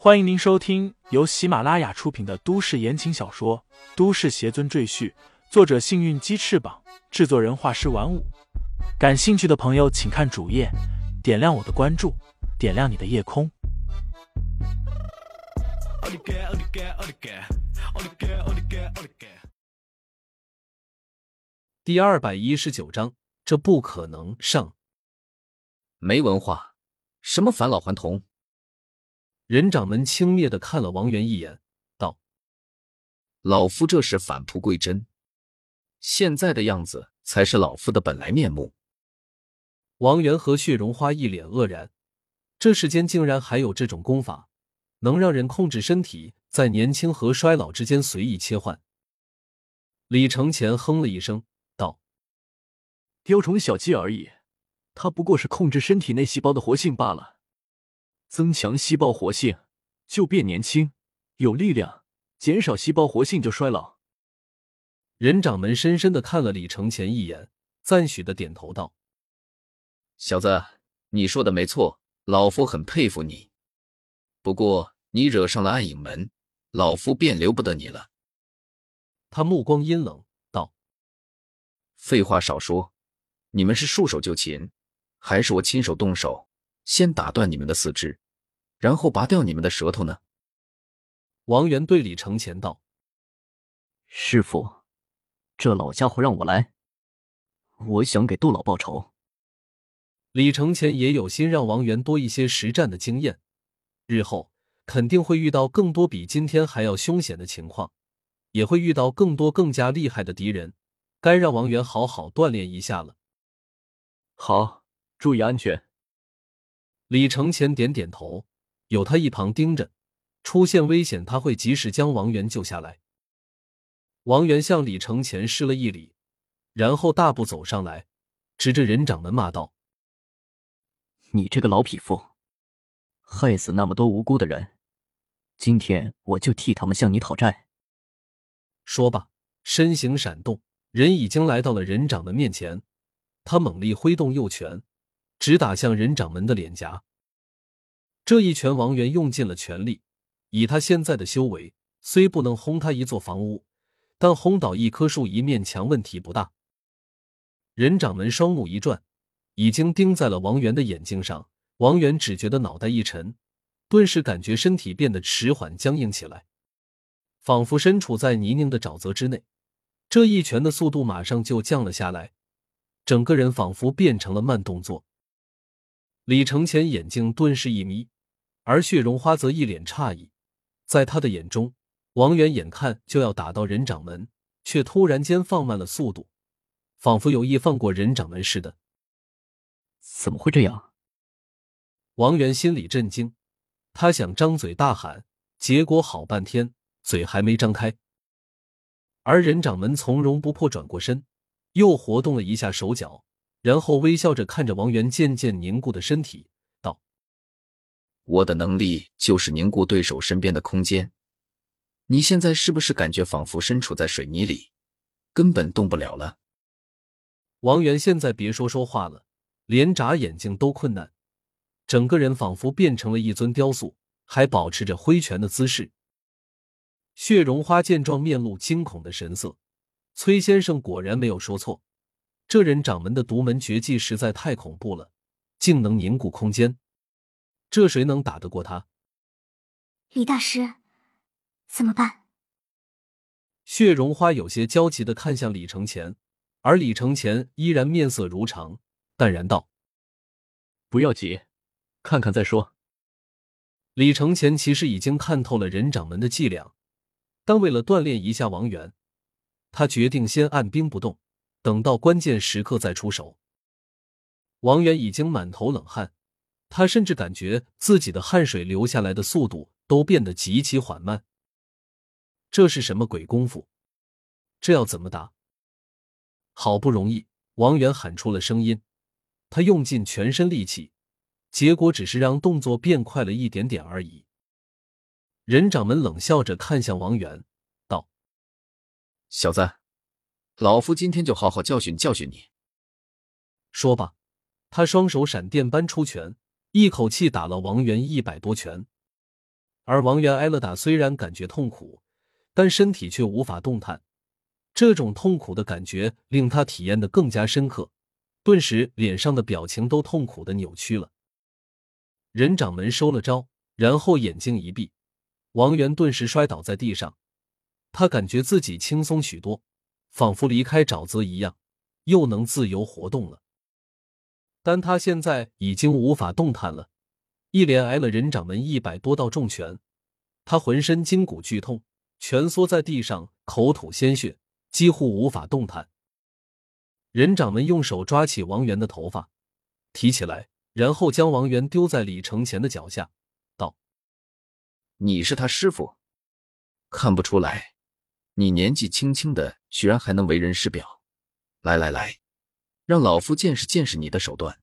欢迎您收听由喜马拉雅出品的都市言情小说《都市邪尊赘婿》，作者：幸运鸡翅膀，制作人：画师玩五。感兴趣的朋友，请看主页，点亮我的关注，点亮你的夜空。第二百一十九章，这不可能上。没文化，什么返老还童？任掌门轻蔑的看了王源一眼，道：“老夫这是返璞归真，现在的样子才是老夫的本来面目。”王源和血绒花一脸愕然，这世间竟然还有这种功法，能让人控制身体在年轻和衰老之间随意切换。李承前哼了一声，道：“雕虫小技而已，它不过是控制身体内细胞的活性罢了。”增强细胞活性就变年轻有力量，减少细胞活性就衰老。任掌门深深的看了李承前一眼，赞许的点头道：“小子，你说的没错，老夫很佩服你。不过你惹上了暗影门，老夫便留不得你了。”他目光阴冷道：“废话少说，你们是束手就擒，还是我亲手动手？”先打断你们的四肢，然后拔掉你们的舌头呢？王源对李承前道：“师傅，这老家伙让我来，我想给杜老报仇。”李承前也有心让王源多一些实战的经验，日后肯定会遇到更多比今天还要凶险的情况，也会遇到更多更加厉害的敌人，该让王源好好锻炼一下了。好，注意安全。李承前点点头，有他一旁盯着，出现危险他会及时将王源救下来。王源向李承前施了一礼，然后大步走上来，指着任掌门骂道：“你这个老匹夫，害死那么多无辜的人，今天我就替他们向你讨债。”说罢，身形闪动，人已经来到了任掌门面前，他猛力挥动右拳。直打向任掌门的脸颊，这一拳王源用尽了全力。以他现在的修为，虽不能轰塌一座房屋，但轰倒一棵树、一面墙问题不大。任掌门双目一转，已经盯在了王源的眼睛上。王源只觉得脑袋一沉，顿时感觉身体变得迟缓、僵硬起来，仿佛身处在泥泞的沼泽之内。这一拳的速度马上就降了下来，整个人仿佛变成了慢动作。李承前眼睛顿时一眯，而血绒花则一脸诧异。在他的眼中，王源眼看就要打到人掌门，却突然间放慢了速度，仿佛有意放过人掌门似的。怎么会这样？王源心里震惊，他想张嘴大喊，结果好半天嘴还没张开。而人掌门从容不迫转过身，又活动了一下手脚。然后微笑着看着王源渐渐凝固的身体，道：“我的能力就是凝固对手身边的空间。你现在是不是感觉仿佛身处在水泥里，根本动不了了？”王源现在别说说话了，连眨眼睛都困难，整个人仿佛变成了一尊雕塑，还保持着挥拳的姿势。血绒花见状，面露惊恐的神色。崔先生果然没有说错。这人掌门的独门绝技实在太恐怖了，竟能凝固空间，这谁能打得过他？李大师，怎么办？血绒花有些焦急的看向李承前，而李承前依然面色如常，淡然道：“不要急，看看再说。”李承前其实已经看透了人掌门的伎俩，但为了锻炼一下王源，他决定先按兵不动。等到关键时刻再出手。王源已经满头冷汗，他甚至感觉自己的汗水流下来的速度都变得极其缓慢。这是什么鬼功夫？这要怎么打？好不容易，王源喊出了声音，他用尽全身力气，结果只是让动作变快了一点点而已。任掌门冷笑着看向王源，道：“小子。”老夫今天就好好教训教训你。说罢，他双手闪电般出拳，一口气打了王源一百多拳。而王源挨了打，虽然感觉痛苦，但身体却无法动弹。这种痛苦的感觉令他体验的更加深刻，顿时脸上的表情都痛苦的扭曲了。任掌门收了招，然后眼睛一闭，王源顿时摔倒在地上。他感觉自己轻松许多，仿佛离开沼泽一样，又能自由活动了。但他现在已经无法动弹了。一连挨了任掌门一百多道重拳，他浑身筋骨剧痛，蜷缩在地上，口吐鲜血，几乎无法动弹。任掌门用手抓起王源的头发，提起来，然后将王源丢在李承前的脚下，道：“你是他师傅，看不出来，你年纪轻轻的，居然还能为人师表。来来来，让老夫见识见识你的手段。”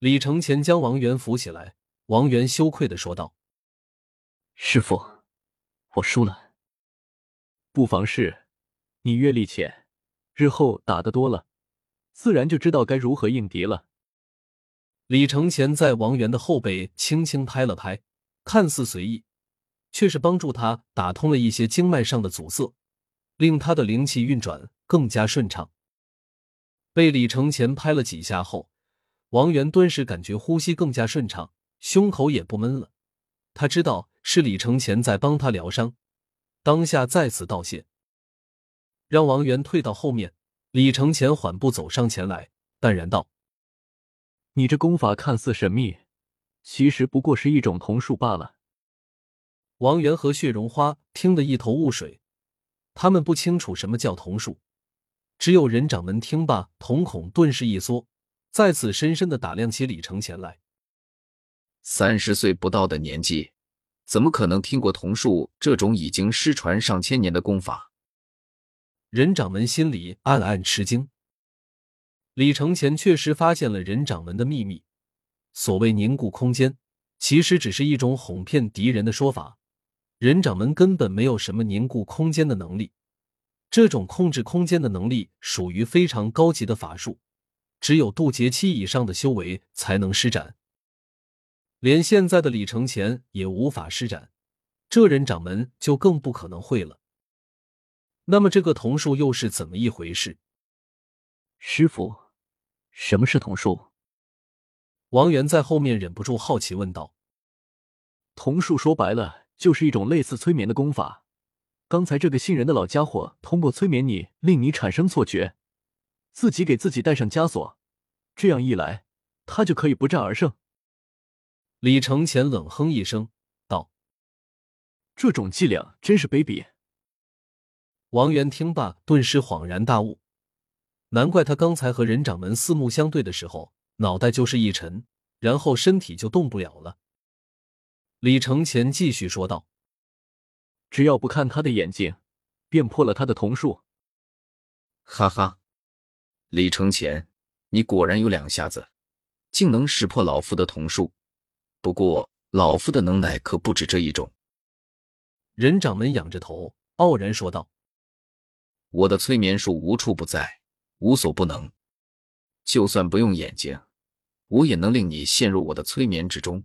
李承前将王源扶起来，王源羞愧的说道：“师傅，我输了。不妨事，你阅历浅，日后打的多了，自然就知道该如何应敌了。”李承前在王源的后背轻轻拍了拍，看似随意，却是帮助他打通了一些经脉上的阻塞，令他的灵气运转更加顺畅。被李承前拍了几下后。王源顿时感觉呼吸更加顺畅，胸口也不闷了。他知道是李承前在帮他疗伤，当下再次道谢，让王源退到后面。李承前缓步走上前来，淡然道：“你这功法看似神秘，其实不过是一种瞳术罢了。”王源和血绒花听得一头雾水，他们不清楚什么叫瞳术，只有任掌门听罢，瞳孔顿时一缩。再次深深的打量起李承前来。三十岁不到的年纪，怎么可能听过桐树这种已经失传上千年的功法？任掌门心里暗暗吃惊。李承前确实发现了任掌门的秘密。所谓凝固空间，其实只是一种哄骗敌人的说法。任掌门根本没有什么凝固空间的能力，这种控制空间的能力属于非常高级的法术。只有渡劫期以上的修为才能施展，连现在的李承前也无法施展，这人掌门就更不可能会了。那么这个瞳术又是怎么一回事？师傅，什么是瞳术？王源在后面忍不住好奇问道。瞳术说白了就是一种类似催眠的功法。刚才这个姓任的老家伙通过催眠你，令你产生错觉。自己给自己带上枷锁，这样一来，他就可以不战而胜。李承前冷哼一声，道：“这种伎俩真是卑鄙。”王源听罢，顿时恍然大悟，难怪他刚才和任掌门四目相对的时候，脑袋就是一沉，然后身体就动不了了。李承前继续说道：“只要不看他的眼睛，便破了他的瞳术。”哈哈。李承前，你果然有两下子，竟能识破老夫的瞳术。不过，老夫的能耐可不止这一种。任掌门仰着头，傲然说道：“我的催眠术无处不在，无所不能。就算不用眼睛，我也能令你陷入我的催眠之中。”